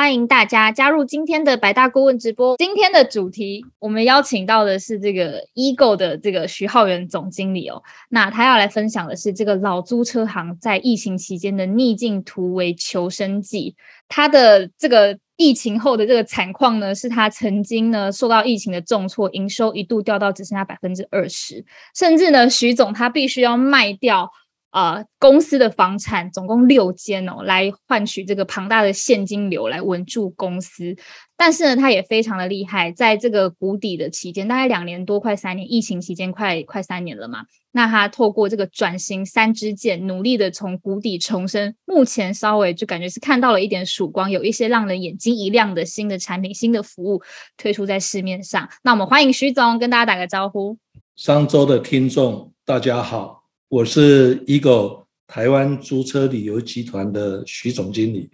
欢迎大家加入今天的百大顾问直播。今天的主题，我们邀请到的是这个 Ego 的这个徐浩源总经理哦。那他要来分享的是这个老租车行在疫情期间的逆境突围求生记。他的这个疫情后的这个惨况呢，是他曾经呢受到疫情的重挫，营收一度掉到只剩下百分之二十，甚至呢徐总他必须要卖掉。呃，公司的房产总共六间哦，来换取这个庞大的现金流来稳住公司。但是呢，他也非常的厉害，在这个谷底的期间，大概两年多，快三年，疫情期间快快三年了嘛。那他透过这个转型三支箭，努力的从谷底重生。目前稍微就感觉是看到了一点曙光，有一些让人眼睛一亮的新的产品、新的服务推出在市面上。那我们欢迎徐总跟大家打个招呼。商周的听众，大家好。我是 Ego 台湾租车旅游集团的徐总经理。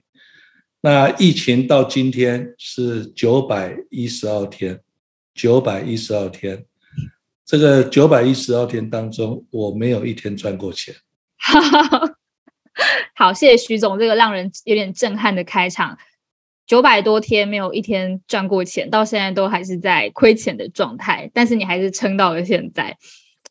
那疫情到今天是九百一十二天，九百一十二天。这个九百一十二天当中，我没有一天赚过钱。好，谢谢徐总这个让人有点震撼的开场。九百多天没有一天赚过钱，到现在都还是在亏钱的状态，但是你还是撑到了现在。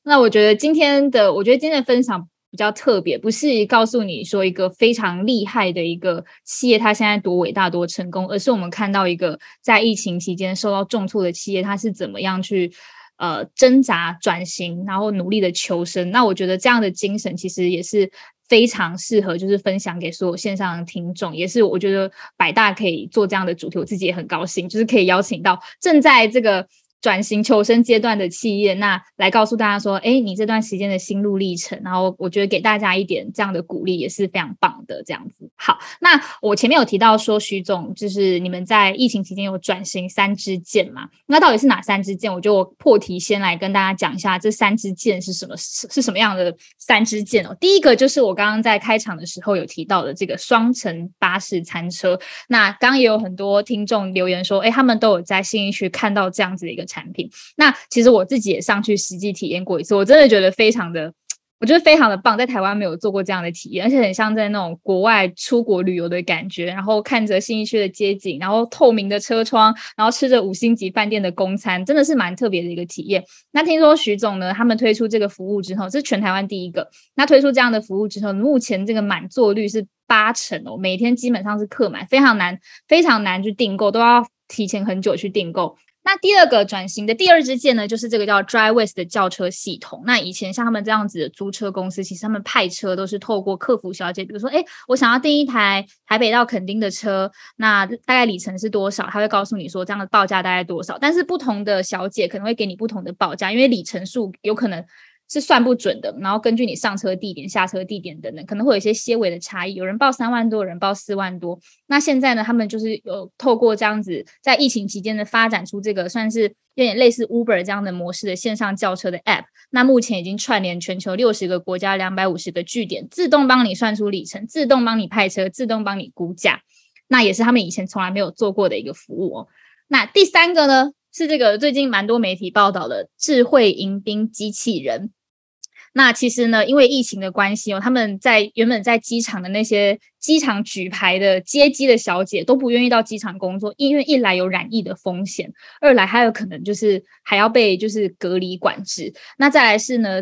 那我觉得今天的，我觉得今天的分享比较特别，不是告诉你说一个非常厉害的一个企业，它现在多伟大多成功，而是我们看到一个在疫情期间受到重挫的企业，它是怎么样去呃挣扎转型，然后努力的求生。那我觉得这样的精神其实也是非常适合，就是分享给所有线上的听众，也是我觉得百大可以做这样的主题，我自己也很高兴，就是可以邀请到正在这个。转型求生阶段的企业，那来告诉大家说，哎，你这段时间的心路历程，然后我觉得给大家一点这样的鼓励也是非常棒的。这样子，好，那我前面有提到说，徐总就是你们在疫情期间有转型三支箭嘛？那到底是哪三支箭？我就破题先来跟大家讲一下，这三支箭是什么？是什么样的三支箭哦？第一个就是我刚刚在开场的时候有提到的这个双层巴士餐车。那刚刚也有很多听众留言说，哎，他们都有在新义区看到这样子的一个。产品，那其实我自己也上去实际体验过一次，我真的觉得非常的，我觉得非常的棒，在台湾没有做过这样的体验，而且很像在那种国外出国旅游的感觉，然后看着新一区的街景，然后透明的车窗，然后吃着五星级饭店的公餐，真的是蛮特别的一个体验。那听说徐总呢，他们推出这个服务之后，这是全台湾第一个，那推出这样的服务之后，目前这个满座率是八成哦，每天基本上是客满，非常难，非常难去订购，都要提前很久去订购。那第二个转型的第二支箭呢，就是这个叫 DriveWest 的轿车系统。那以前像他们这样子的租车公司，其实他们派车都是透过客服小姐，比如说，哎，我想要订一台台北到垦丁的车，那大概里程是多少？他会告诉你说这样的报价大概多少。但是不同的小姐可能会给你不同的报价，因为里程数有可能。是算不准的，然后根据你上车地点、下车地点等等，可能会有一些些微的差异。有人报三万多，有人报四万多。那现在呢，他们就是有透过这样子，在疫情期间的发展出这个算是有点类似 Uber 这样的模式的线上叫车的 App。那目前已经串联全球六十个国家、两百五十个据点，自动帮你算出里程，自动帮你派车，自动帮你估价。那也是他们以前从来没有做过的一个服务哦。那第三个呢，是这个最近蛮多媒体报道的智慧迎宾机器人。那其实呢，因为疫情的关系哦，他们在原本在机场的那些机场举牌的接机的小姐都不愿意到机场工作，因为一来有染疫的风险，二来还有可能就是还要被就是隔离管制。那再来是呢，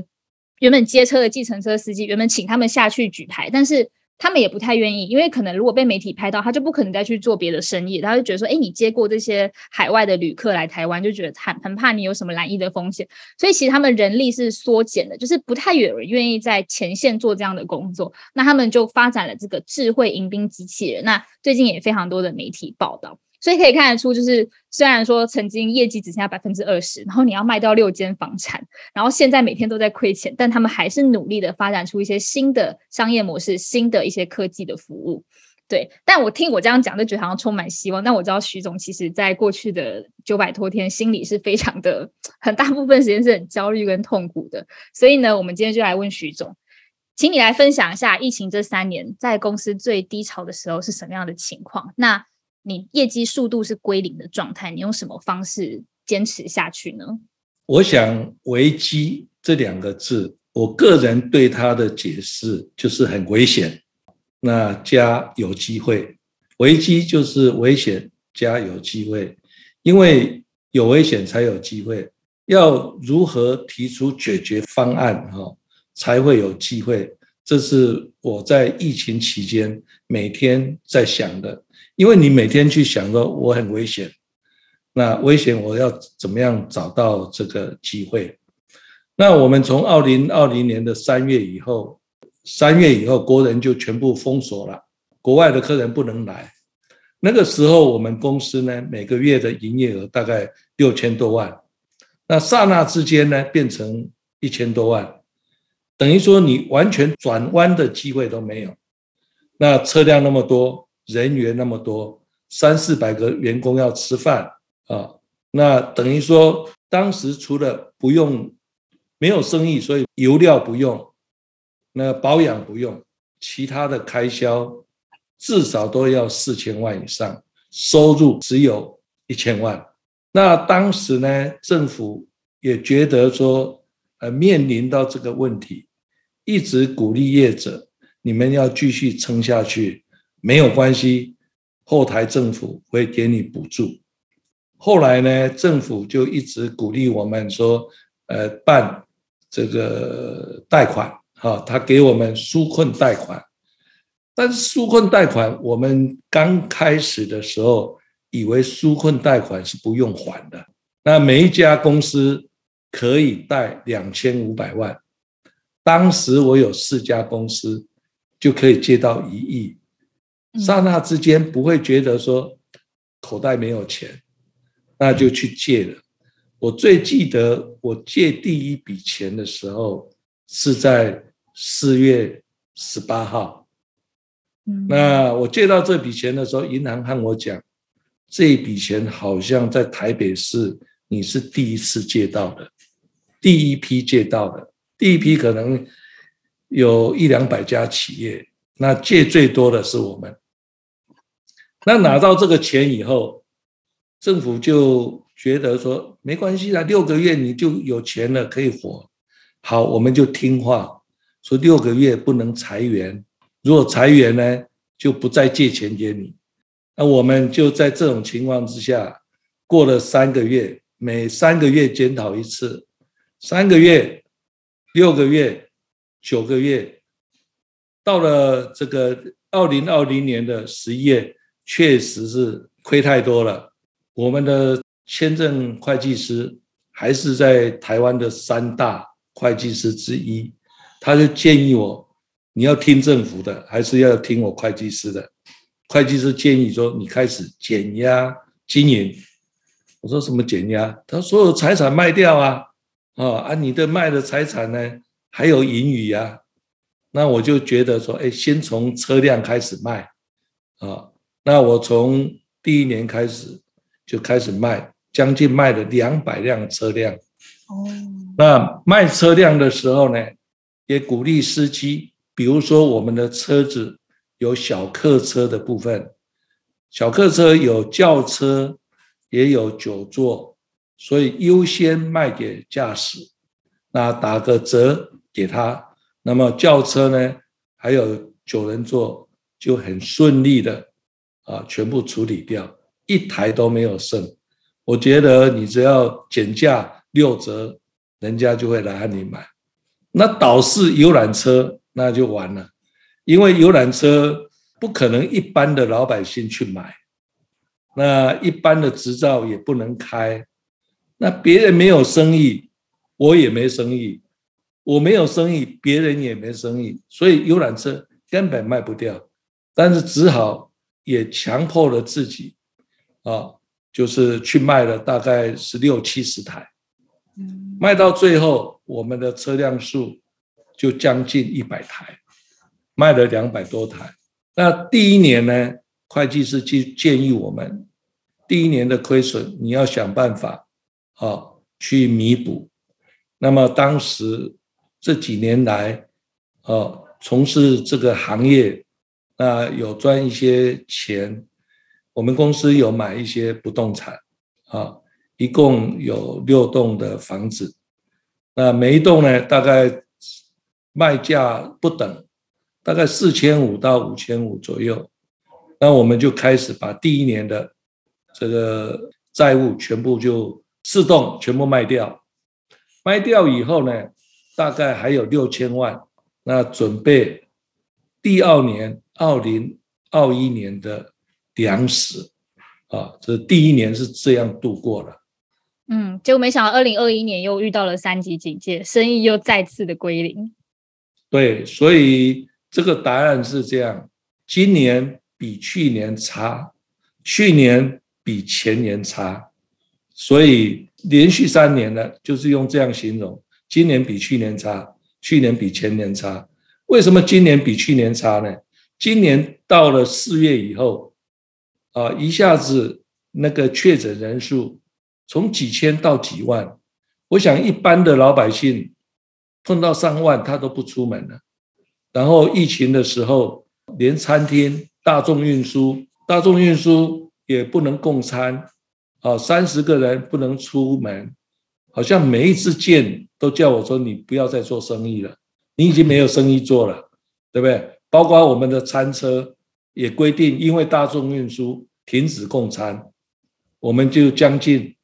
原本接车的计程车司机原本请他们下去举牌，但是。他们也不太愿意，因为可能如果被媒体拍到，他就不可能再去做别的生意。他就觉得说，哎，你接过这些海外的旅客来台湾，就觉得很很怕你有什么染疫的风险。所以其实他们人力是缩减的，就是不太有人愿意在前线做这样的工作。那他们就发展了这个智慧迎宾机器人。那最近也非常多的媒体报道。所以可以看得出，就是虽然说曾经业绩只剩下百分之二十，然后你要卖掉六间房产，然后现在每天都在亏钱，但他们还是努力的发展出一些新的商业模式、新的一些科技的服务。对，但我听我这样讲，就觉得好像充满希望。但我知道徐总其实在过去的九百多天，心里是非常的很大部分时间是很焦虑跟痛苦的。所以呢，我们今天就来问徐总。请你来分享一下疫情这三年在公司最低潮的时候是什么样的情况？那你业绩速度是归零的状态，你用什么方式坚持下去呢？我想“危机”这两个字，我个人对它的解释就是很危险，那加有机会。危机就是危险加有机会，因为有危险才有机会。要如何提出解决方案？哈。才会有机会，这是我在疫情期间每天在想的。因为你每天去想说我很危险，那危险我要怎么样找到这个机会？那我们从二零二零年的三月以后，三月以后国人就全部封锁了，国外的客人不能来。那个时候我们公司呢每个月的营业额大概六千多万，那刹那之间呢变成一千多万。等于说你完全转弯的机会都没有，那车辆那么多，人员那么多，三四百个员工要吃饭啊，那等于说当时除了不用没有生意，所以油料不用，那保养不用，其他的开销至少都要四千万以上，收入只有一千万。那当时呢，政府也觉得说。呃，面临到这个问题，一直鼓励业者，你们要继续撑下去，没有关系，后台政府会给你补助。后来呢，政府就一直鼓励我们说，呃，办这个贷款，哈，他给我们纾困贷款。但是纾困贷款，我们刚开始的时候，以为纾困贷款是不用还的，那每一家公司。可以贷两千五百万，当时我有四家公司就可以借到一亿，刹那之间不会觉得说口袋没有钱，那就去借了。我最记得我借第一笔钱的时候是在四月十八号，那我借到这笔钱的时候，银行和我讲，这笔钱好像在台北市你是第一次借到的。第一批借到的，第一批可能有一两百家企业，那借最多的是我们。那拿到这个钱以后，政府就觉得说没关系啦，六个月你就有钱了，可以活。好，我们就听话，说六个月不能裁员，如果裁员呢，就不再借钱给你。那我们就在这种情况之下，过了三个月，每三个月检讨一次。三个月、六个月、九个月，到了这个二零二零年的十一月，确实是亏太多了。我们的签证会计师还是在台湾的三大会计师之一，他就建议我：你要听政府的，还是要听我会计师的？会计师建议说：你开始减压经营。我说：什么减压？他说：所有财产卖掉啊。啊啊！你的卖的财产呢，还有盈余呀？那我就觉得说，哎，先从车辆开始卖啊。那我从第一年开始就开始卖，将近卖了两百辆车辆。哦。那卖车辆的时候呢，也鼓励司机，比如说我们的车子有小客车的部分，小客车有轿车，也有九座。所以优先卖给驾驶，那打个折给他。那么轿车呢，还有九人座就很顺利的啊，全部处理掉，一台都没有剩。我觉得你只要减价六折，人家就会来和你买。那倒是游览车那就完了，因为游览车不可能一般的老百姓去买，那一般的执照也不能开。那别人没有生意，我也没生意，我没有生意，别人也没生意，所以游览车根本卖不掉。但是只好也强迫了自己，啊，就是去卖了大概十六七十台，卖到最后，我们的车辆数就将近一百台，卖了两百多台。那第一年呢，会计师就建议我们，第一年的亏损你要想办法。啊，去弥补。那么当时这几年来，啊，从事这个行业，那有赚一些钱。我们公司有买一些不动产，啊，一共有六栋的房子，那每一栋呢，大概卖价不等，大概四千五到五千五左右。那我们就开始把第一年的这个债务全部就四栋全部卖掉，卖掉以后呢，大概还有六千万，那准备第二年二零二一年的。粮食啊，这第一年是这样度过了。嗯，结果没想到二零二一年又遇到了三级警戒，生意又再次的归零。对，所以这个答案是这样：今年比去年差，去年比前年差，所以连续三年呢，就是用这样形容：今年比去年差，去年比前年差。为什么今年比去年差呢？今年到了四月以后。啊，一下子那个确诊人数从几千到几万，我想一般的老百姓碰到上万他都不出门了。然后疫情的时候，连餐厅、大众运输、大众运输也不能供餐，啊，三十个人不能出门，好像每一次见都叫我说你不要再做生意了，你已经没有生意做了，对不对？包括我们的餐车。也规定，因为大众运输停止供餐，我们就将近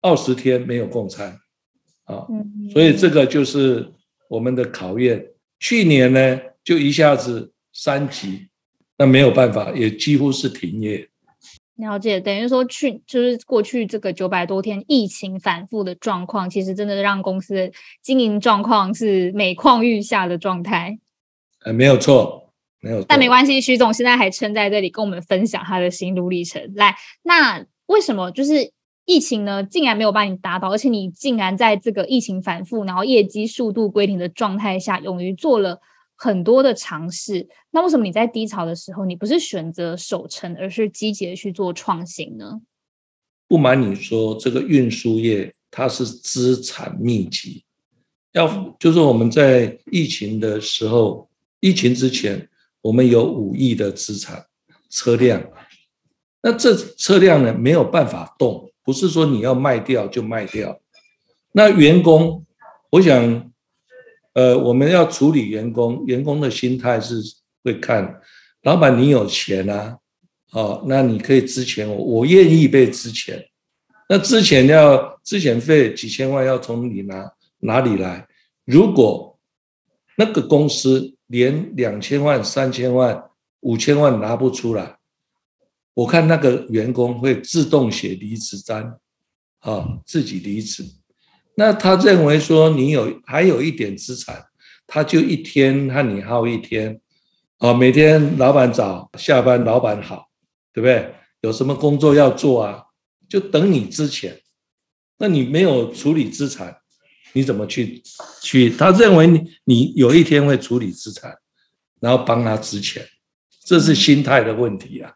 二十天没有供餐，啊，所以这个就是我们的考验。去年呢，就一下子三级，那没有办法，也几乎是停业。了解，等于说去就是过去这个九百多天疫情反复的状况，其实真的让公司的经营状况是每况愈下的状态。呃，没有错。没有，但没关系。徐总现在还撑在这里，跟我们分享他的心路历程。来，那为什么就是疫情呢？竟然没有把你打倒，而且你竟然在这个疫情反复，然后业绩速度归零的状态下，勇于做了很多的尝试。那为什么你在低潮的时候，你不是选择守成，而是积极的去做创新呢？不瞒你说，这个运输业它是资产密集，要就是我们在疫情的时候，疫情之前。我们有五亿的资产车辆，那这车辆呢没有办法动，不是说你要卖掉就卖掉。那员工，我想，呃，我们要处理员工，员工的心态是会看，老板你有钱啊，哦，那你可以支钱我，我愿意被支钱。那之前要支遣费几千万要从你拿哪里来？如果那个公司。连两千万、三千万、五千万拿不出来，我看那个员工会自动写离职单，啊，自己离职。那他认为说你有还有一点资产，他就一天和你耗一天，啊，每天老板早下班，老板好，对不对？有什么工作要做啊？就等你之前，那你没有处理资产。你怎么去去？他认为你你有一天会处理资产，然后帮他值钱，这是心态的问题啊。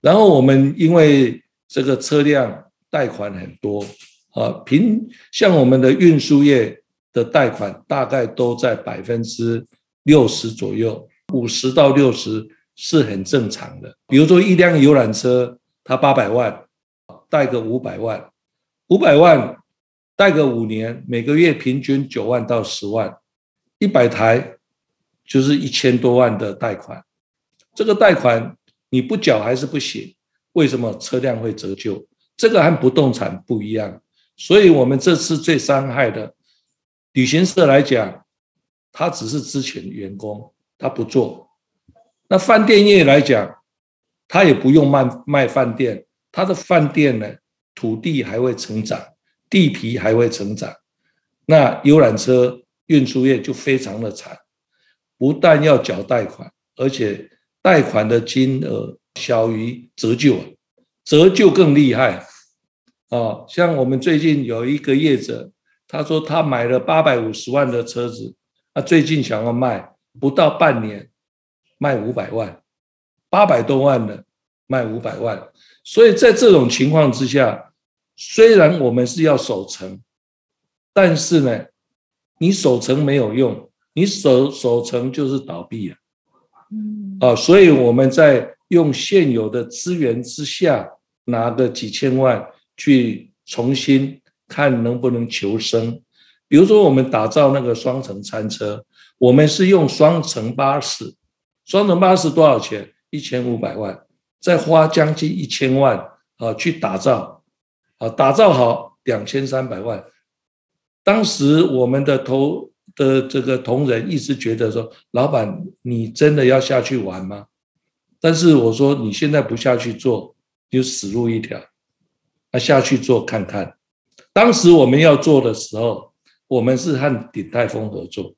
然后我们因为这个车辆贷款很多啊，平像我们的运输业的贷款大概都在百分之六十左右，五十到六十是很正常的。比如说一辆游览车，它八百万，贷个五百万，五百万。贷个五年，每个月平均九万到十万，一百台就是一千多万的贷款。这个贷款你不缴还是不行？为什么车辆会折旧？这个和不动产不一样。所以我们这次最伤害的旅行社来讲，他只是之前员工，他不做。那饭店业来讲，他也不用卖卖饭店，他的饭店呢，土地还会成长。地皮还会成长，那游览车运输业就非常的惨，不但要缴贷款，而且贷款的金额小于折旧啊，折旧更厉害啊！像我们最近有一个业者，他说他买了八百五十万的车子，他最近想要卖，不到半年卖五百万，八百多万的卖五百万，所以在这种情况之下。虽然我们是要守城，但是呢，你守城没有用，你守守城就是倒闭啊。嗯啊，所以我们在用现有的资源之下，拿个几千万去重新看能不能求生。比如说，我们打造那个双层餐车，我们是用双层巴士，双层巴士多少钱？一千五百万，再花将近一千万啊去打造，啊打造好两千三百万。当时我们的投的这个同仁一直觉得说，老板你真的要下去玩吗？但是我说你现在不下去做，就死路一条。那下去做看看。当时我们要做的时候，我们是和鼎泰丰合作，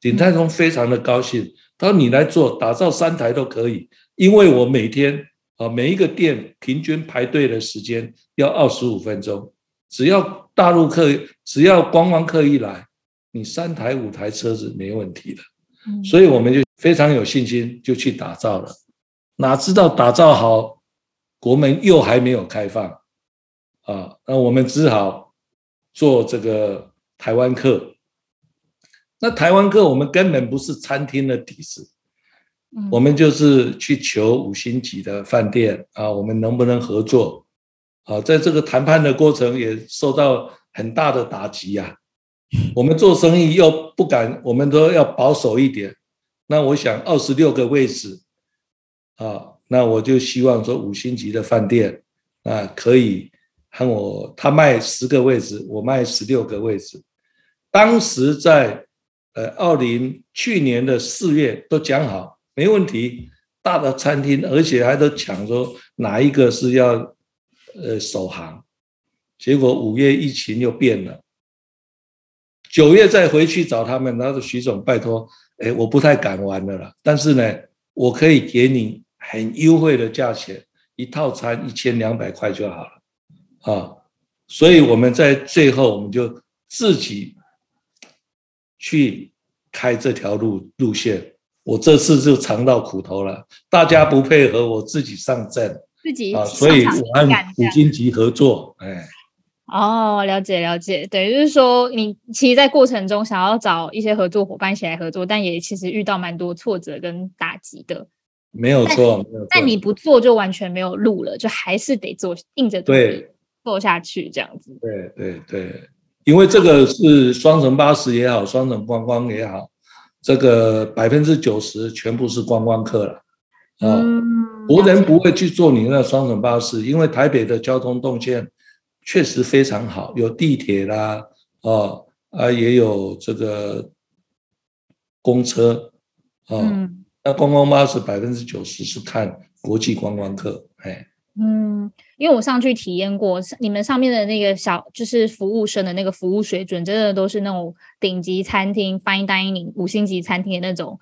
鼎泰丰非常的高兴，他说你来做，打造三台都可以，因为我每天啊每一个店平均排队的时间要二十五分钟，只要大陆客只要观光客一来，你三台五台车子没问题的，嗯。所以我们就非常有信心就去打造了，哪知道打造好，国门又还没有开放，啊，那我们只好做这个台湾客。那台湾客我们根本不是餐厅的底子，我们就是去求五星级的饭店啊，我们能不能合作？啊，在这个谈判的过程也受到很大的打击呀、我们做生意又不敢，我们都要保守一点。那我想二十六个位置啊，那我就希望说五星级的饭店啊，可以和我他卖十个位置，我卖十六个位置。当时在呃二零去年的四月都讲好，没问题，大的餐厅，而且还都抢说哪一个是要呃首航。结果五月疫情又变了，九月再回去找他们，然后徐总拜托，哎，我不太敢玩的了，但是呢，我可以给你很优惠的价钱，一套餐一千两百块就好了，啊，所以我们在最后我们就自己去开这条路路线。我这次就尝到苦头了，大家不配合，我自己上阵自己啊，所以我和五干这样金级合作，哎，哦，了解了解，对，就是说你其实，在过程中想要找一些合作伙伴一起来合作，但也其实遇到蛮多挫折跟打击的。没有错，没有错。但你不做，就完全没有路了，就还是得做，硬着头皮对做下去这样子。对对对，因为这个是双层巴士也好，双层观光也好，这个百分之九十全部是观光客了。啊、嗯，国人不会去坐你那双层巴士，因为台北的交通动线确实非常好，有地铁啦，哦啊也有这个公车，啊，嗯那观光巴士百分之九十是看国际观光客，哎，嗯，因为我上去体验过，你们上面的那个小就是服务生的那个服务水准，真的都是那种顶级餐厅、fine dining 五星级餐厅的那种，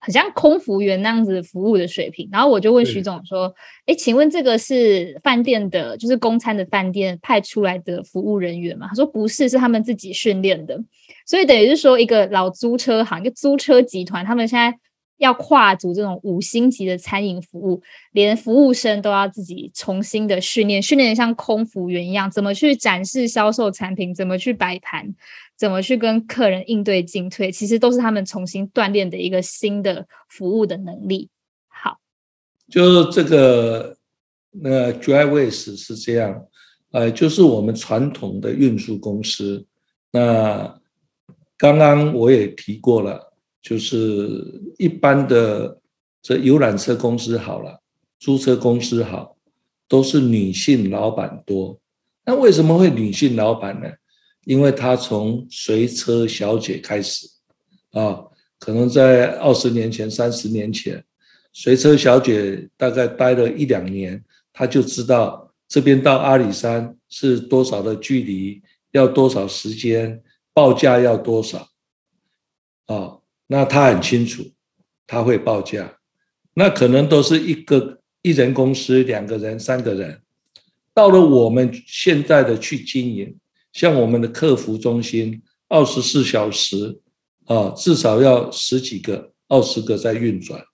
很像空服员那样子服务的水平。然后我就问徐对总说：“哎，请问这个是饭店的，就是公餐的饭店派出来的服务人员吗？”他说：“不是，是他们自己训练的。”所以等于是说，一个老租车行，一个租车集团，他们现在要跨足这种五星级的餐饮服务，连服务生都要自己重新的训练，训练得像空服员一样，怎么去展示、销售产品，怎么去摆盘，怎么去跟客人应对进退，其实都是他们重新锻炼的一个新的服务的能力。好，就这个那 Dryways 是这样，呃，就是我们传统的运输公司。那刚刚我也提过了，就是一般的这游览车公司好了，租车公司好，都是女性老板多。那为什么会女性老板呢？因为她从随车小姐开始啊，可能在二十年前、三十年前。随车小姐大概待了一两年，她就知道这边到阿里山是多少的距离，要多少时间，报价要多少。啊，那他很清楚，他会报价。那可能都是一个一人公司，两个人、三个人。到了我们现在的去经营，像我们的客服中心，二十四小时啊，至少要十几个、二十个在运转。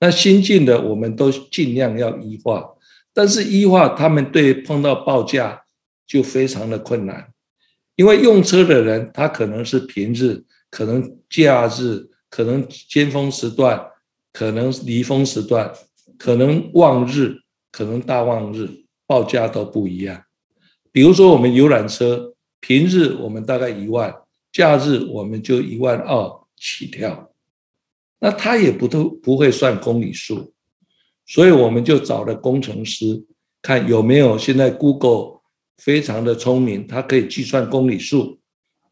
那新进的我们都尽量要一化，但是一化他们对碰到报价就非常的困难，因为用车的人他可能是平日，可能假日可能尖峰时段，可能离峰时段，可能旺日，可能大旺日，报价都不一样。比如说我们游览车，平日我们大概一万，假日我们就一万二起跳，那他也不都不会算公里数，所以我们就找了工程师，看有没有现在 Google 非常的聪明，它可以计算公里数。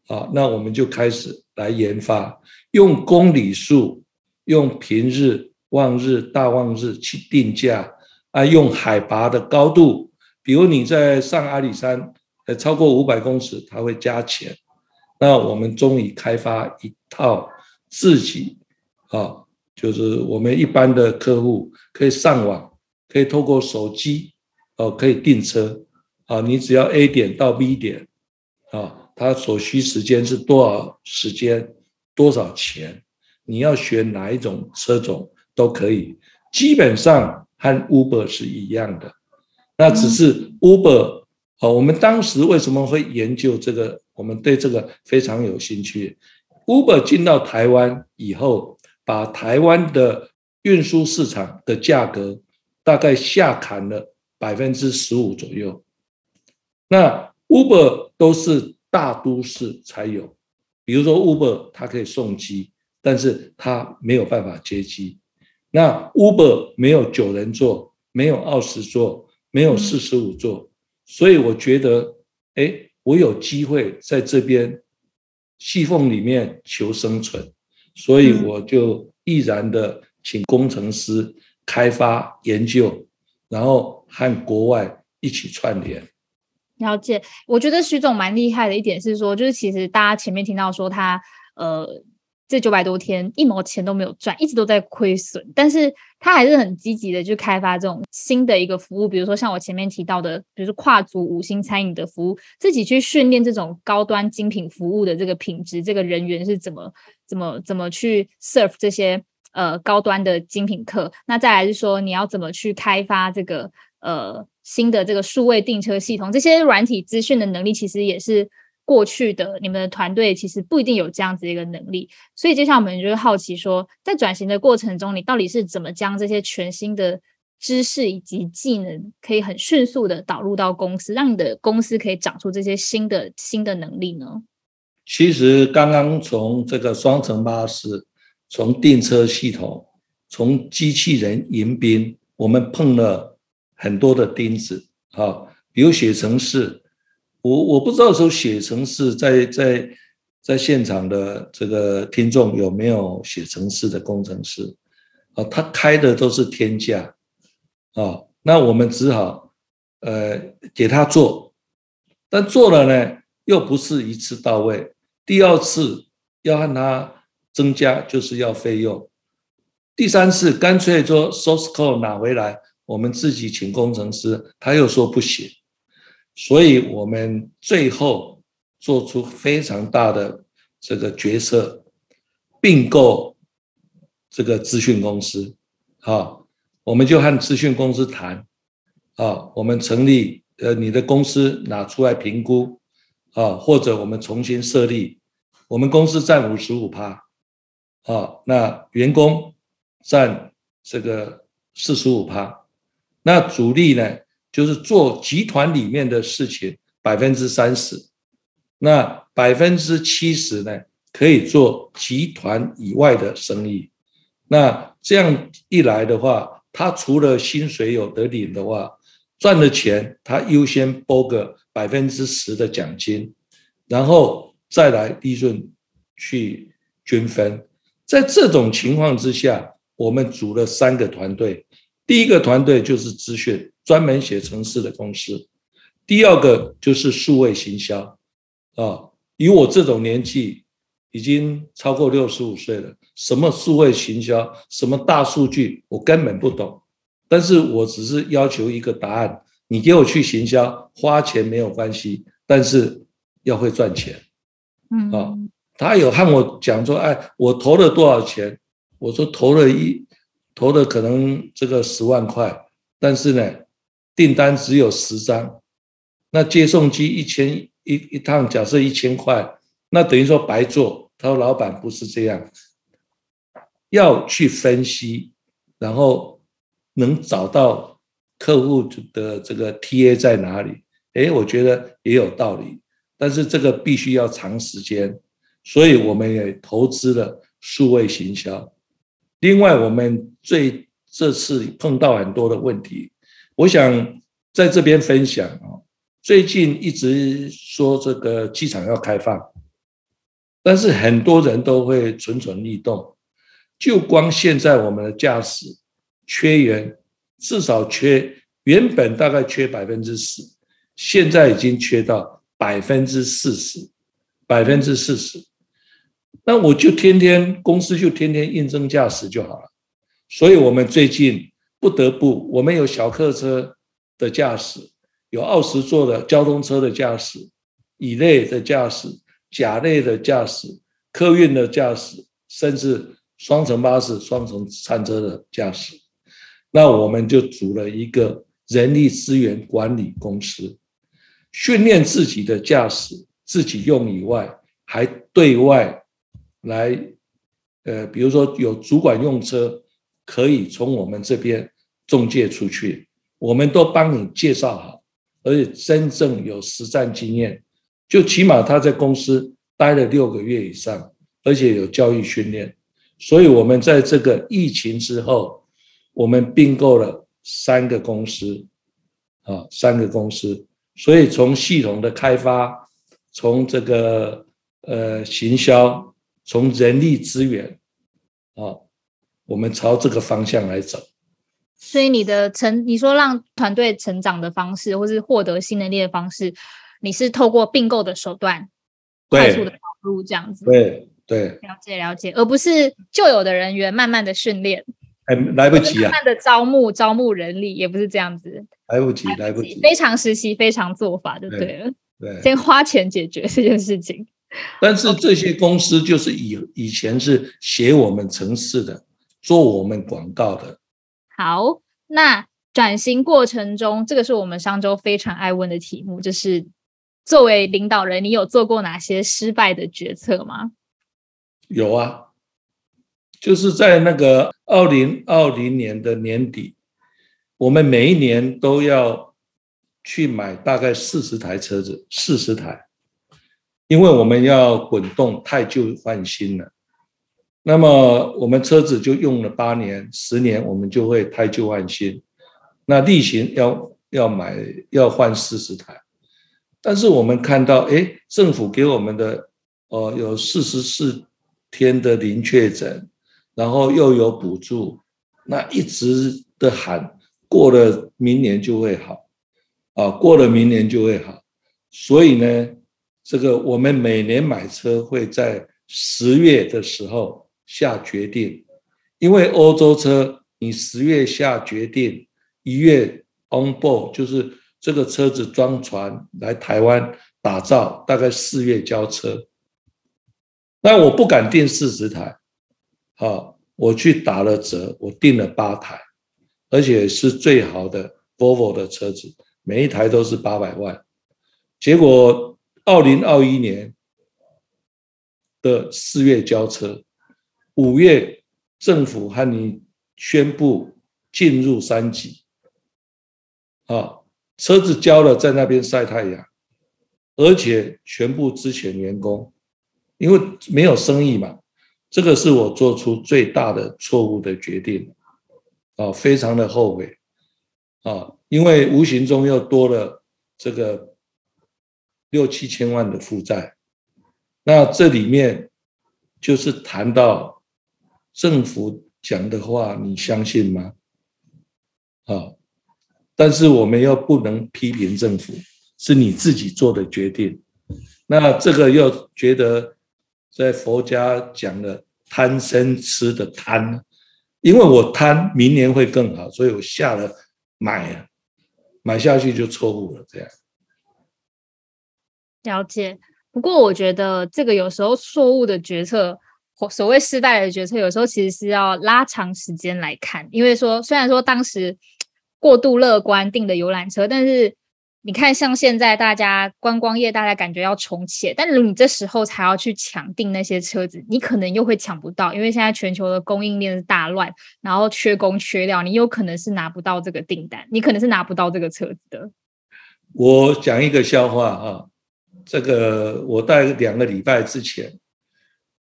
啊，那我们就开始来研发，用公里数，用平日、望日、大望日去定价啊，用海拔的高度，比如你在上阿里山，呃，超过五百公尺，它会加钱。那我们终于开发一套自己，啊，就是我们一般的客户可以上网，可以透过手机，哦，可以订车，啊，你只要 A 点到 B 点，啊。它所需时间是多少时间，多少钱？你要选哪一种车种都可以，基本上和 Uber 是一样的。那只是 Uber 哦，我们当时为什么会研究这个？我们对这个非常有兴趣。Uber 进到台湾以后，把台湾的运输市场的价格大概下砍了百分之十五左右。那 Uber 都是。大都市才有，比如说 Uber，它可以送机，但是它没有办法接机。那 Uber 没有九人座，没有二十座，没有四十五座，所以我觉得，哎，我有机会在这边细缝里面求生存，所以我就毅然的请工程师开发研究，然后和国外一起串联。了解，我觉得徐总蛮厉害的一点是说，就是其实大家前面听到说他呃这九百多天一毛钱都没有赚，一直都在亏损，但是他还是很积极的去开发这种新的一个服务，比如说像我前面提到的，比如说跨足五星餐饮的服务，自己去训练这种高端精品服务的这个品质，这个人员是怎么怎么怎么去 serve 这些呃高端的精品客，那再来是说你要怎么去开发这个呃。新的这个数位订车系统，这些软体资讯的能力，其实也是过去的你们的团队其实不一定有这样子一个能力。所以接下来我们就会好奇说，在转型的过程中，你到底是怎么将这些全新的知识以及技能，可以很迅速的导入到公司，让你的公司可以长出这些新的新的能力呢？其实刚刚从这个双层巴士，从订车系统，从机器人迎宾，我们碰了。很多的钉子啊，比如写程式，我我不知道说写程式在在在现场的这个听众有没有写程式的工程师啊？他开的都是天价啊，那我们只好呃给他做，但做了呢又不是一次到位，第二次要让他增加就是要费用，第三次干脆说 source code 拿回来。我们自己请工程师，他又说不行，所以我们最后做出非常大的这个决策，并购这个资讯公司。好，我们就和资讯公司谈，啊，我们成立呃你的公司拿出来评估，啊，或者我们重新设立，我们公司占五十五趴，啊，那员工占这个四十五趴。那主力呢，就是做集团里面的事情百分之三十，那百分之七十呢，可以做集团以外的生意。那这样一来的话，他除了薪水有得领的话，赚的钱他优先拨个百分之十的奖金，然后再来利润去均分。在这种情况之下，我们组了三个团队。第一个团队就是资讯，专门写城市的公司；第二个就是数位行销，啊，以我这种年纪，已经超过六十五岁了，什么数位行销，什么大数据，我根本不懂。但是我只是要求一个答案：你给我去行销，花钱没有关系，但是要会赚钱。嗯，啊，他有和我讲说，哎，我投了多少钱？我说投了一。投的可能这个十万块，但是呢，订单只有十张，那接送机一千一一趟，假设一千块，那等于说白做。他说：“老板不是这样，要去分析，然后能找到客户的这个 TA 在哪里？哎，我觉得也有道理，但是这个必须要长时间，所以我们也投资了数位行销。另外，我们最这次碰到很多的问题，我想在这边分享啊。最近一直说这个机场要开放，但是很多人都会蠢蠢欲动。就光现在我们的驾驶缺员，至少缺原本大概缺百分之十，现在已经缺到百分之四十，百分之四十。那我就天天公司就天天应征驾驶就好了。所以我们最近不得不，我们有小客车的驾驶。有二十座的交通车的驾驶，乙类的驾驶，甲类的驾驶，客运的驾驶，甚至双层巴士、双层餐车的驾驶。那我们就组了一个人力资源管理公司，训练自己的驾驶，自己用以外，还对外来，呃，比如说有主管用车，可以从我们这边中介出去，我们都帮你介绍好。而且真正有实战经验，就起码他在公司待了六个月以上，而且有教育训练。所以，我们在这个疫情之后，我们并购了三个公司，啊，三个公司。所以，从系统的开发，从这个呃行销，从人力资源，啊，我们朝这个方向来走。所以你的成，你说让团队成长的方式，或是获得新能力的方式，你是透过并购的手段，快速的导入这样子。对对，了解了解，而不是旧有的人员慢慢的训练，哎，来不及啊，慢慢的招募招募人力，也不是这样子，来不及来不及，非常实习非常做法就对了，对，先花钱解决这件事情。但是这些公司就是以以前是写我们城市的，做我们广告的。好，那转型过程中，这个是我们上周非常爱问的题目，就是作为领导人，你有做过哪些失败的决策吗？有啊，就是在那个二零二零年的年底，我们每一年都要去买大概四十台车子，四十台，因为我们要滚动太旧换新了。那么我们车子就用了八年、十年，我们就会汰旧换新。那例行要要买要换四十台，但是我们看到，哎，政府给我们的哦有四十四天的零确诊，然后又有补助，那一直的喊过了明年就会好，啊，过了明年就会好。所以呢，这个我们每年买车会在十月的时候。下决定，因为欧洲车你十月下决定，一月 on board 就是这个车子装船来台湾打造，大概四月交车。那我不敢订四十台，好，我去打了折，我订了八台，而且是最好的 Volvo 的车子，每一台都是八百万。结果二零二一年的四月交车。五月，政府和你宣布进入三级，啊，车子交了，在那边晒太阳，而且全部之前员工，因为没有生意嘛，这个是我做出最大的错误的决定，啊，非常的后悔，啊，因为无形中又多了这个六七千万的负债，那这里面就是谈到。政府讲的话，你相信吗？啊！但是我们又不能批评政府，是你自己做的决定。那这个又觉得在佛家讲的贪生吃的贪，因为我贪明年会更好，所以我下了买，买下去就错误了。这样了解。不过我觉得这个有时候错误的决策。所谓失败的决策，有时候其实是要拉长时间来看。因为说，虽然说当时过度乐观订的游览车，但是你看，像现在大家观光业，大家感觉要重启，但是你这时候才要去抢订那些车子，你可能又会抢不到，因为现在全球的供应链是大乱，然后缺工缺料，你有可能是拿不到这个订单，你可能是拿不到这个车子的。我讲一个笑话啊，这个我大概两个礼拜之前，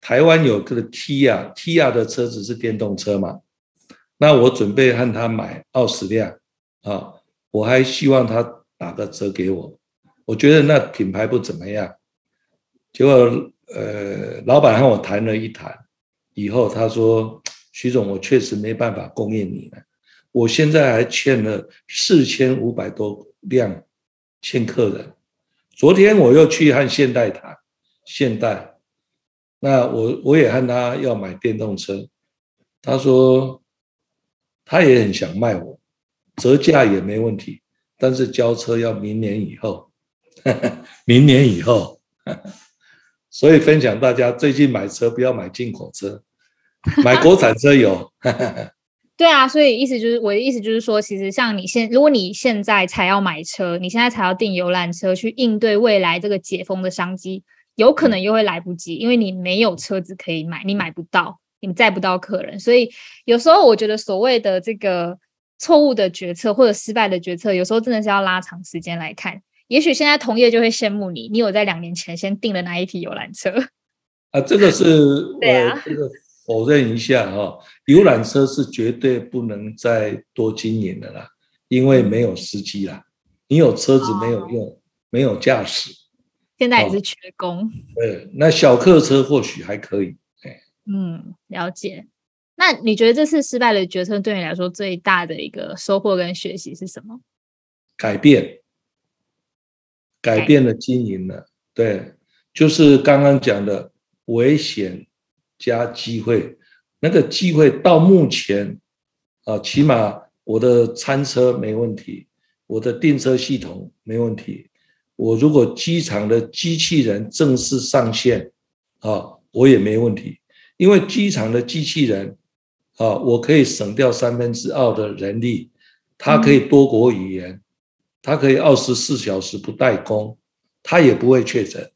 台湾有个 Kia，Kia 的车子是电动车嘛，那我准备和他买二十辆啊，我还希望他。打个折给我，我觉得那品牌不怎么样。结果，呃，老板和我谈了一谈，以后他说：“徐总，我确实没办法供应你了，我现在还欠了四千五百多辆欠客人。昨天我又去和现代谈，现代，那我我也和他要买电动车，他说他也很想卖我，折价也没问题。”但是交车要明年以后，明年以后，所以分享大家最近买车不要买进口车，买国产车有。对啊，所以意思就是我的意思就是说，其实像你现如果你现在才要买车，你现在才要订游览车去应对未来这个解封的商机，有可能又会来不及，因为你没有车子可以买，你买不到，你载不到客人，所以有时候我觉得所谓的这个。错误的决策或者失败的决策，有时候真的是要拉长时间来看。也许现在同业就会羡慕你，你有在两年前先订了那一批游览车 啊。这个是 呃，这个否认一下哈，游览车是绝对不能再多经营的啦，因为没有司机啦，你有车子没有用，没有驾驶，现在也是缺工。对，那小客车或许还可以。嗯，了解。那你觉得这次失败的决策对你来说最大的一个收获跟学习是什么？改变，改变了经营了，对，就是刚刚讲的危险加机会。那个机会到目前啊，起码我的餐车没问题，我的订车系统没问题。我如果机场的机器人正式上线啊，我也没问题，因为机场的机器人。啊，我可以省掉三分之二的人力，它可以多国语言，它可以二十四小时不代工，它也不会确诊。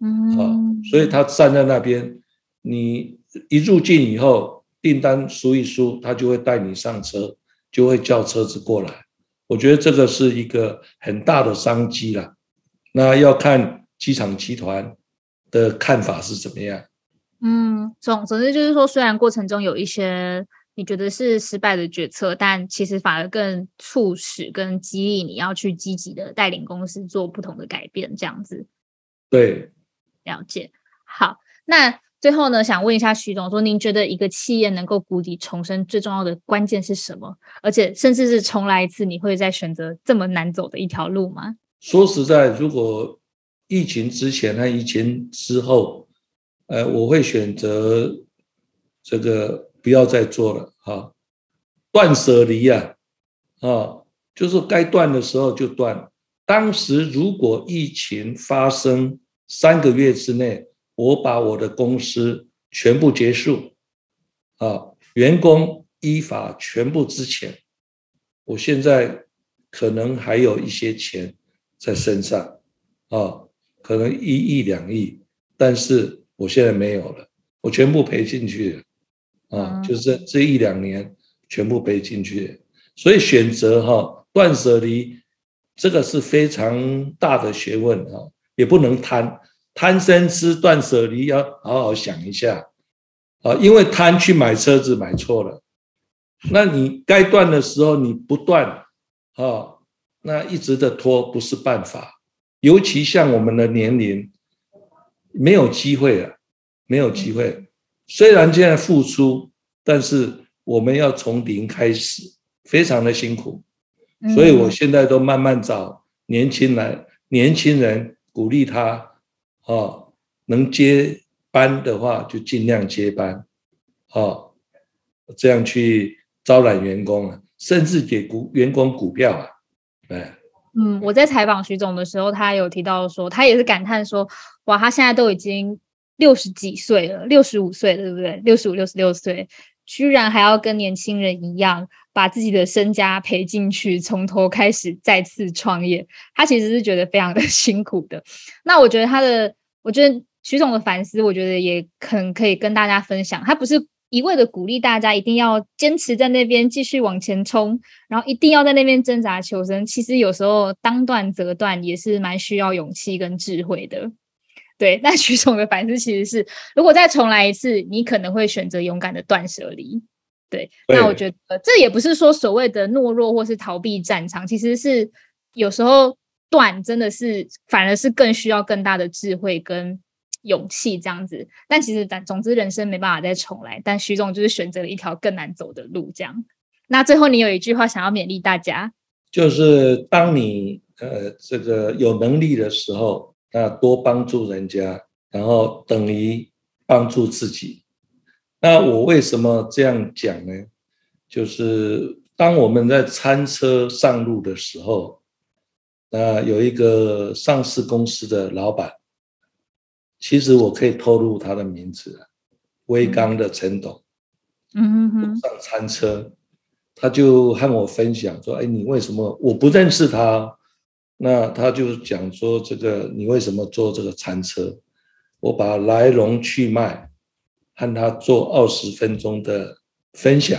嗯，啊，所以他站在那边，你一入境以后，订单输一输，他就会带你上车，就会叫车子过来。我觉得这个是一个很大的商机了。那要看机场集团的看法是怎么样。嗯，总总之就是说，虽然过程中有一些你觉得是失败的决策，但其实反而更促使跟激励你要去积极的带领公司做不同的改变，这样子。对，了解。好，那最后呢，想问一下徐总，说您觉得一个企业能够谷底重生，最重要的关键是什么？而且甚至是重来一次，你会再选择这么难走的一条路吗？说实在，如果疫情之前和疫情之后。呃，我会选择这个不要再做了哈，断舍离呀，啊，就是该断的时候就断。当时如果疫情发生三个月之内，我把我的公司全部结束，啊，员工依法全部支钱，我现在可能还有一些钱在身上，啊，可能一亿两亿，但是。我现在没有了，我全部赔进去了，啊，就是这一两年全部赔进去，所以选择哈断舍离，这个是非常大的学问啊，也不能贪，贪生吃断舍离要好好想一下，啊，因为贪去买车子买错了，那你该断的时候你不断，啊，那一直的拖不是办法，尤其像我们的年龄。没有机会了，没有机会。虽然现在付出，但是我们要从零开始，非常的辛苦。所以我现在都慢慢找年轻人，年轻人鼓励他，哦，能接班的话就尽量接班，哦，这样去招揽员工啊，甚至给股员工股票啊，对。嗯，我在采访徐总的时候，他有提到说，他也是感叹说，哇，他现在都已经六十几岁了，六十五岁了，对不对？六十五、六十六岁，居然还要跟年轻人一样，把自己的身家赔进去，从头开始再次创业。他其实是觉得非常的 辛苦的。那我觉得他的，我觉得徐总的反思，我觉得也很可以跟大家分享。他不是。一味的鼓励大家一定要坚持在那边继续往前冲，然后一定要在那边挣扎求生。其实有时候当断则断也是蛮需要勇气跟智慧的。对，那徐总的反思其实是，如果再重来一次，你可能会选择勇敢的断舍离。对，那我觉得这也不是说所谓的懦弱或是逃避战场，其实是有时候断真的是反而是更需要更大的智慧跟。勇气这样子，但其实但总之人生没办法再重来。但徐总就是选择了一条更难走的路，这样。那最后你有一句话想要勉励大家，就是当你呃这个有能力的时候，那多帮助人家，然后等于帮助自己。那我为什么这样讲呢？就是当我们在餐车上路的时候，那有一个上市公司的老板。其实我可以透露他的名字，威刚的陈董，嗯哼，上餐车，他就和我分享说：“哎，你为什么我不认识他？那他就讲说这个你为什么坐这个餐车？我把来龙去脉和他做二十分钟的分享。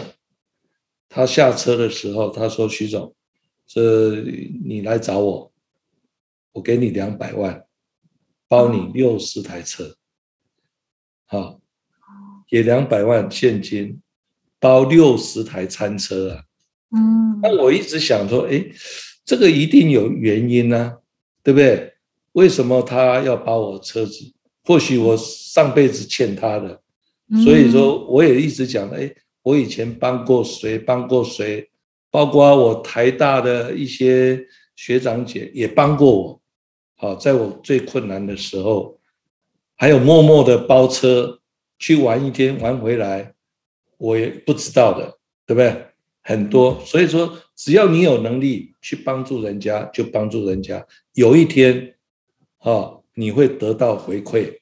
他下车的时候，他说：徐总，这你来找我，我给你两百万。”包你六十台车，好，给两百万现金，包六十台餐车啊。嗯，那我一直想说，哎，这个一定有原因呢，对不对？为什么他要把我车子？或许我上辈子欠他的，所以说我也一直讲，哎，我以前帮过谁，帮过谁，包括我台大的一些学长姐也帮过我。好，在我最困难的时候，还有默默的包车去玩一天，玩回来，我也不知道的，对不对？很多，所以说，只要你有能力去帮助人家，就帮助人家。有一天，啊，你会得到回馈。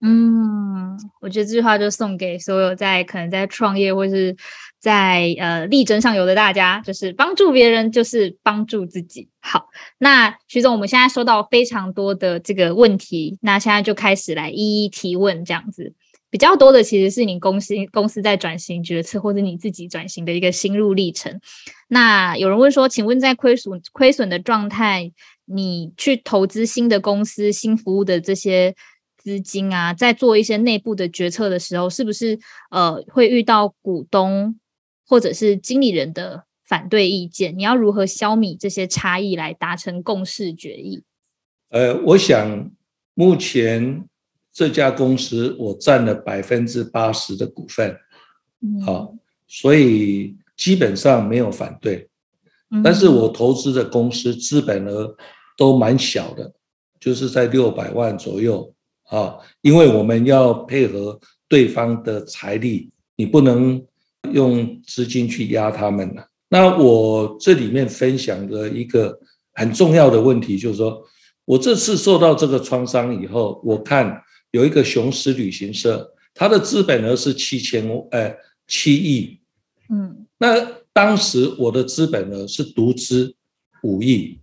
嗯，我觉得这句话就送给所有在可能在创业或是在呃力争上游的大家，就是帮助别人就是帮助自己。好，那徐总，我们现在收到非常多的这个问题，那现在就开始来一一提问，这样子比较多的其实是你公司公司在转型决策，或者你自己转型的一个心路历程。那有人问说，请问在亏损亏损的状态，你去投资新的公司、新服务的这些？资金啊，在做一些内部的决策的时候，是不是呃会遇到股东或者是经理人的反对意见？你要如何消弭这些差异来达成共识决议？呃，我想目前这家公司我占了百分之八十的股份，好，所以基本上没有反对。但是我投资的公司资本额都蛮小的，就是在六百万左右。啊，因为我们要配合对方的财力，你不能用资金去压他们了。那我这里面分享的一个很重要的问题，就是说我这次受到这个创伤以后，我看有一个雄狮旅行社，它的资本额是七千，呃，七亿，嗯，那当时我的资本额是独资五亿，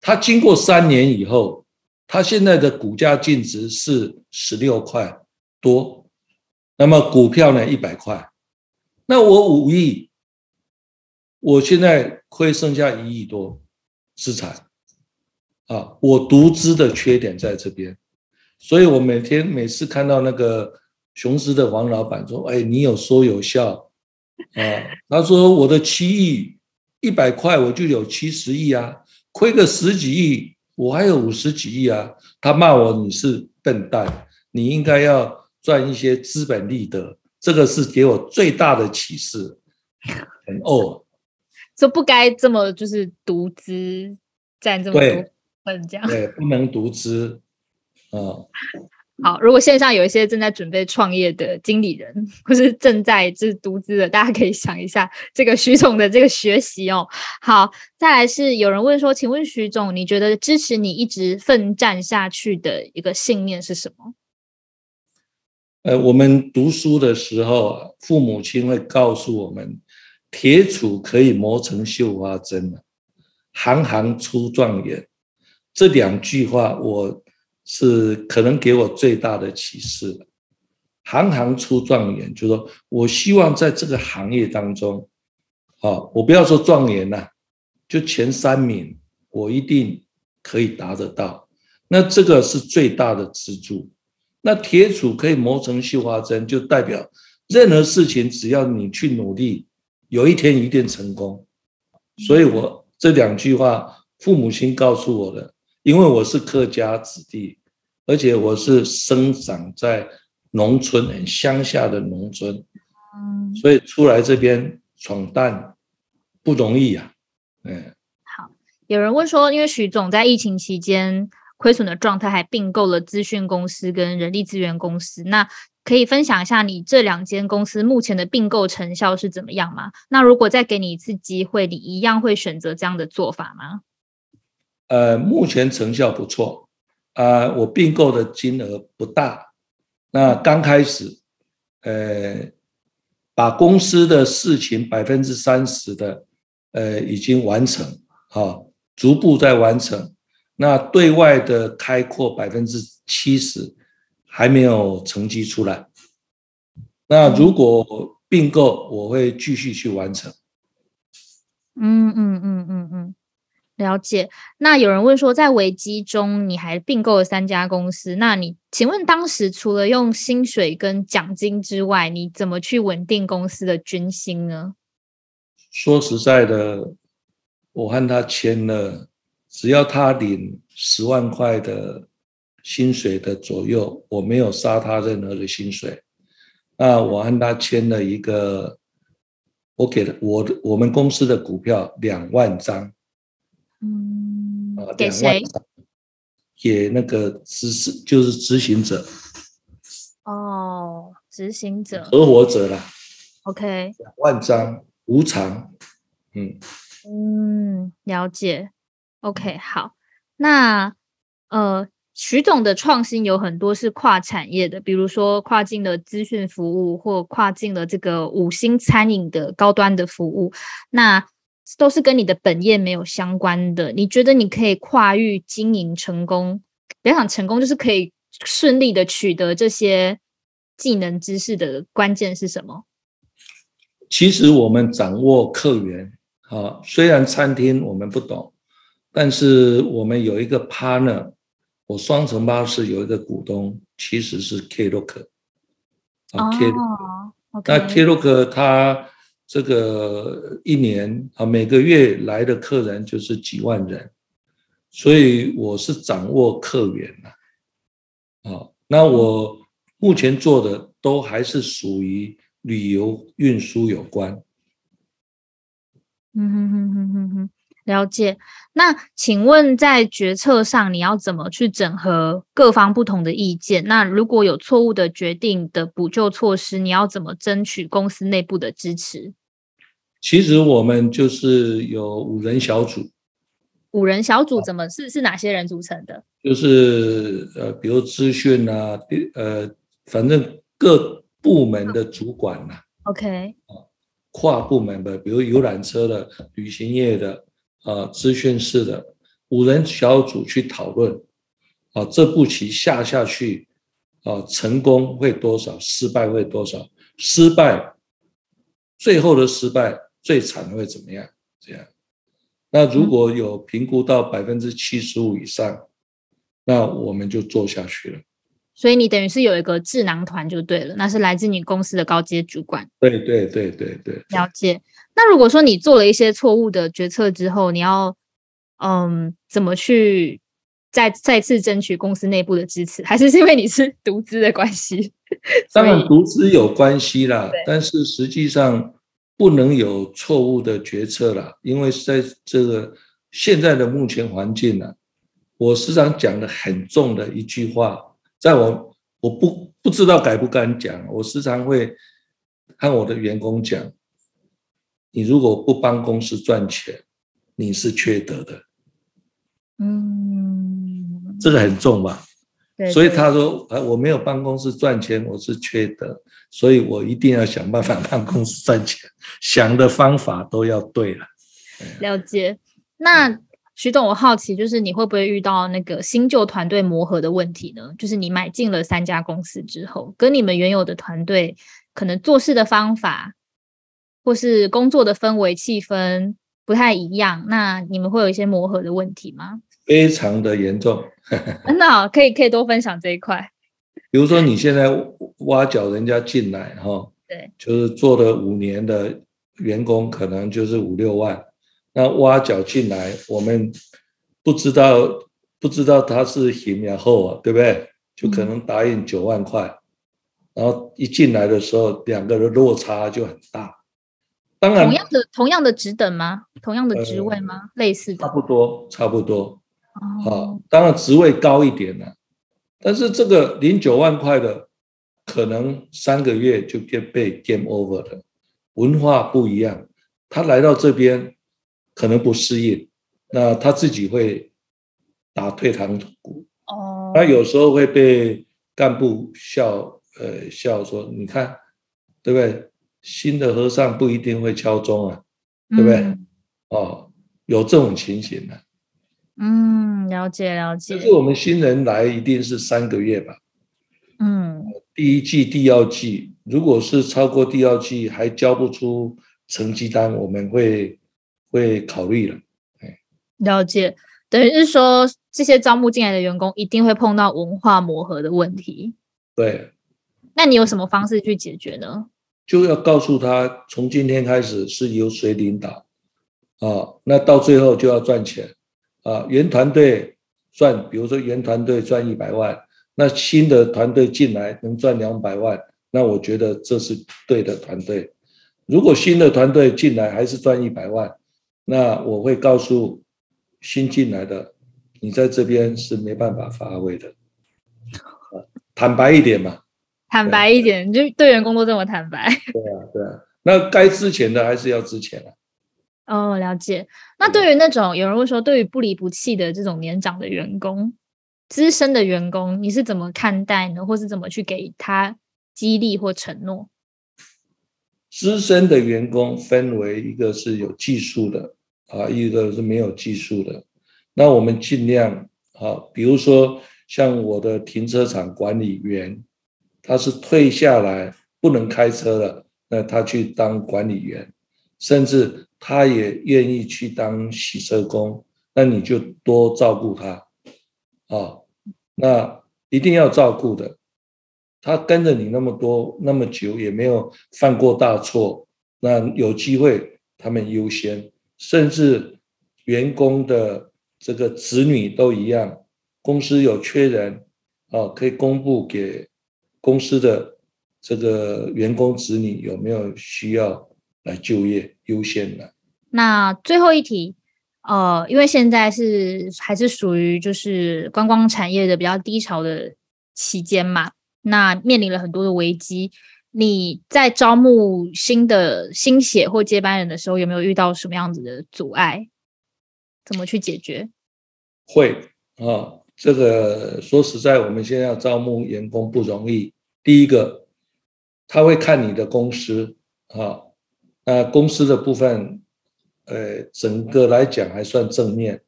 它经过三年以后。它现在的股价净值是十六块多，那么股票呢一百块，那我五亿，我现在亏剩下一亿多资产，啊，我独资的缺点在这边，所以我每天每次看到那个雄狮的王老板说，哎，你有说有笑，啊，他说我的七亿一百块我就有七十亿啊，亏个十几亿。我还有五十几亿啊！他骂我你是笨蛋，你应该要赚一些资本利得。这个是给我最大的启示。很哦，说不该这么就是独资占这么多份，这样对，不能独资啊。好，如果线上有一些正在准备创业的经理人，或是正在就是独资的，大家可以想一下这个徐总的这个学习哦。好，再来是有人问说，请问徐总，你觉得支持你一直奋战下去的一个信念是什么？呃，我们读书的时候，父母亲会告诉我们，铁杵可以磨成绣花针行行出状元。这两句话，我是可能给我最大的启示了。行行出状元，就说我希望在这个行业当中，啊，我不要说状元呐，就前三名，我一定可以达得到。那这个是最大的支柱。那铁杵可以磨成绣花针，就代表任何事情只要你去努力，有一天一定成功。所以我这两句话，父母亲告诉我的，因为我是客家子弟，而且我是生长在农村很乡下的农村，嗯，所以出来这边闯荡不容易啊。嗯，好，有人问说，因为徐总在疫情期间。亏损的状态还并购了资讯公司跟人力资源公司，那可以分享一下你这两间公司目前的并购成效是怎么样吗？那如果再给你一次机会，你一样会选择这样的做法吗？呃，目前成效不错啊，我并购的金额不大，那刚开始，呃，把公司的事情百分之三十的，呃，已经完成，哈，逐步在完成。那对外的开阔百分之七十还没有成绩出来。那如果并购，我会继续去完成。嗯嗯嗯嗯嗯，了解。那有人问说，在危机中你还并购了三家公司，那你请问当时除了用薪水跟奖金之外，你怎么去稳定公司的军心呢？说实在的，我和他签了。只要他领十万块的薪水的左右，我没有杀他任何的薪水。那我和他签了一个，我给了我的我们公司的股票两万张。嗯，给谁？给那个执事，就是执行者。哦，执行者，合伙者啦。OK，两万张无偿。嗯嗯，了解。OK，好，那呃，徐总的创新有很多是跨产业的，比如说跨境的资讯服务，或跨境的这个五星餐饮的高端的服务，那都是跟你的本业没有相关的。你觉得你可以跨域经营成功？不要想成功，就是可以顺利的取得这些技能知识的关键是什么？其实我们掌握客源啊，虽然餐厅我们不懂。但是我们有一个 partner，我双层巴士有一个股东，其实是 Klook，啊 Klook，那 Klook 他这个一年啊每个月来的客人就是几万人，所以我是掌握客源的，啊，那我目前做的都还是属于旅游运输有关。嗯哼哼哼哼哼。了解，那请问在决策上你要怎么去整合各方不同的意见？那如果有错误的决定的补救措施，你要怎么争取公司内部的支持？其实我们就是有五人小组，五人小组怎么是是哪些人组成的？就是呃，比如资讯啊，呃，反正各部门的主管呐。OK，跨部门的，比如游览车的、旅行业的。啊，咨询式的五人小组去讨论，啊，这步棋下下去，啊，成功会多少，失败会多少？失败，最后的失败最惨会怎么样？这样，那如果有评估到百分之七十五以上，那我们就做下去了。所以你等于是有一个智囊团就对了，那是来自你公司的高阶主管。对对对对对，了解。那如果说你做了一些错误的决策之后，你要嗯怎么去再再次争取公司内部的支持？还是是因为你是 独资的关系？当然独资有关系啦，但是实际上不能有错误的决策啦，因为在这个现在的目前环境呢，我时常讲的很重的一句话，在我我不不知道敢不敢讲，我时常会和我的员工讲。你如果不帮公司赚钱，你是缺德的。嗯，这个很重吧？对所以他说，啊，我没有帮公司赚钱，我是缺德，所以我一定要想办法让公司赚钱，想的方法都要对了。了解。那徐董，我好奇，就是你会不会遇到那个新旧团队磨合的问题呢？就是你买进了三家公司之后，跟你们原有的团队可能做事的方法，或是工作的氛围气氛不太一样，那你们会有一些磨合的问题吗？非常的严重。真的哦、可以可以多分享这一块。比如说你现在挖角人家进来哈，对，就是做了五年的员工，可能就是五六万，那挖角进来，我们不知道不知道他是行然后啊，对不对？就可能答应九万块，然后一进来的时候，两个的落差就很大。当然同样的同样的职等吗？同样的职位吗？类似的差。不多，差不多。哦啊，当然职位高一点了，但是这个零九万块的，可能三个月就变被 game over 了，文化不一样，他来到这边可能不适应，那他自己会打退堂鼓，哦，他有时候会被干部笑，呃，笑说，你看，对不对？新的和尚不一定会敲钟啊，对不对嗯哦，有这种情形的、嗯，了解了解可。是我们新人来一定是三个月吧？嗯，第一季、第二季，如果是超过第二季还交不出成绩单，我们会会考虑了。了解。等于是说，这些招募进来的员工一定会碰到文化磨合的问题。对，那你有什么方式去解决呢？就要告诉他，从今天开始是由谁领导啊？那到最后就要赚钱啊！原团队赚，比如说原团队赚一百万，那新的团队进来能赚两百万，那我觉得这是对的团队。如果新的团队进来还是赚一百万，那我会告诉新进来的，你在这边是没办法发挥的。啊坦白一点嘛，坦白一点，就对员工都这么坦白。对啊，对啊，那该之前的还是要之前啊。哦，了解。那对于那种有人会说，对于不离不弃的这种年长的员工、资深的员工，你是怎么看待呢？或是怎么去给他激励或承诺？资深的员工分为一个是有技术的啊，一个是没有技术的。那我们尽量啊，比如说像我的停车场管理员，他是退下来不能开车了，那他去当管理员，甚至他也愿意去当洗车工，那你就多照顾他啊，那一定要照顾的。他跟着你那么多那么久，也没有犯过大错，那有机会他们优先，甚至员工的这个子女都一样，公司有缺人啊，可以公布给公司的这个员工子女有没有需要来就业优先的。那最后一题，呃，因为现在是还是属于就是观光产业的比较低潮的期间嘛，那面临了很多的危机。你在招募新的新血或接班人的时候，有没有遇到什么样子的阻碍？怎么去解决？会啊，这个说实在，我们现在要招募员工不容易。第一个，他会看你的公司啊，那公司的部分，呃，整个来讲还算正面，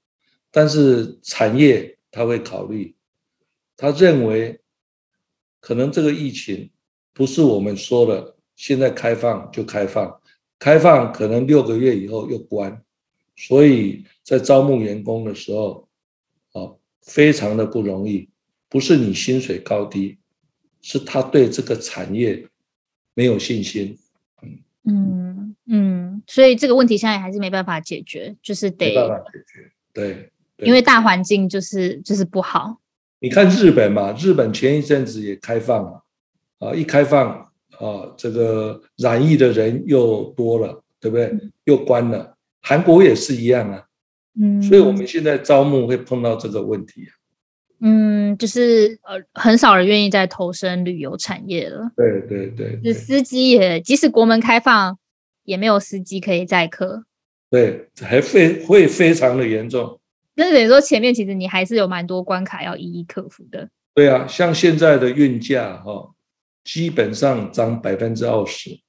但是产业他会考虑，他认为可能这个疫情不是我们说的现在开放就开放，开放可能六个月以后又关，所以在招募员工的时候，啊，非常的不容易，不是你薪水高低，是他对这个产业没有信心，嗯嗯，所以这个问题现在还是没办法解决，就是得没办法得解决。对，对因为大环境就是就是不好。你看日本嘛，日本前一阵子也开放了，啊，一开放啊，这个染疫的人又多了，对不对？又关了。韩国也是一样啊，嗯，所以我们现在招募会碰到这个问题啊。嗯，就是呃，很少人愿意再投身旅游产业了。对对对对司机也，即使国门开放，也没有司机可以载客。对，还非会非常的严重。那等于说前面其实你还是有蛮多关卡要一一克服的。对啊，像现在的运价哈，基本上涨百分之二十。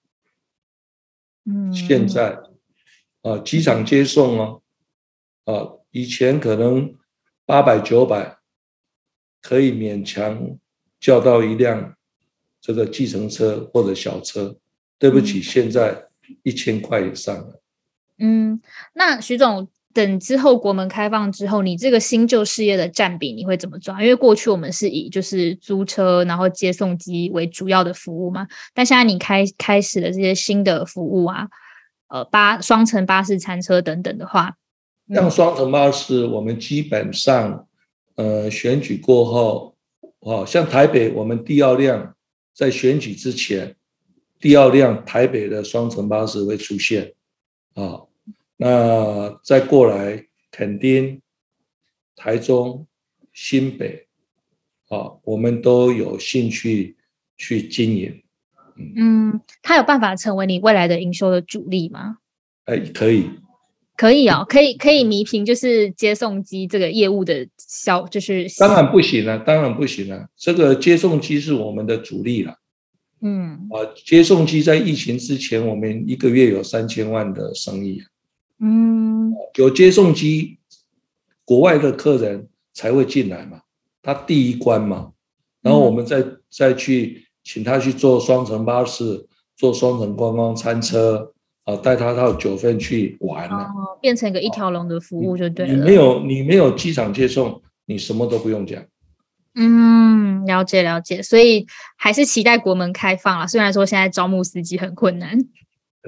嗯，现在啊，机场接送哦，啊，以前可能八百九百可以勉强叫到一辆这个计程车或者小车，对不起，现在一千块以上了。嗯，那徐总，等之后国门开放之后，你这个新旧事业的占比你会怎么抓？因为过去我们是以就是租车然后接送机为主要的服务嘛，但现在你开开始了这些新的服务啊。呃，巴双层巴士餐车等等的话，像双层巴士，我们基本上，呃，选举过后，哦，像台北，我们第二辆在选举之前，第二辆台北的双层巴士会出现，啊，那再过来垦丁、台中、新北，啊，我们都有兴趣去经营。嗯，他有办法成为你未来的营收的主力吗？哎，可以，可以哦，可以可以弥平就是接送机这个业务的销，就是当然不行了，当然不行了。这个接送机是我们的主力了。嗯，啊，接送机在疫情之前，我们一个月有三千万的生意。嗯，有接送机，国外的客人才会进来嘛，他第一关嘛，然后我们再再去。请他去坐双层巴士，坐双层观光餐车，啊，带他到九份去玩哦，变成一个一条龙的服务就对了。你没有你没有机场接送，你什么都不用讲。嗯，了解了解，所以还是期待国门开放了。虽然说现在招募司机很困难。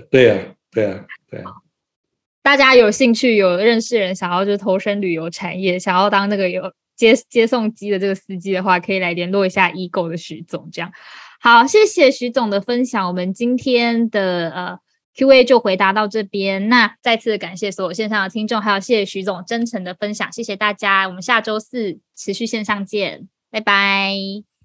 对啊，对啊，对呀。大家有兴趣有认识人想要就投身旅游产业，想要当那个有接接送机的这个司机的话，可以来联络一下易购的徐总，这样。好，谢谢徐总的分享。我们今天的呃 Q&A 就回答到这边。那再次感谢所有线上的听众，还有谢谢徐总真诚的分享。谢谢大家，我们下周四持续线上见，拜拜。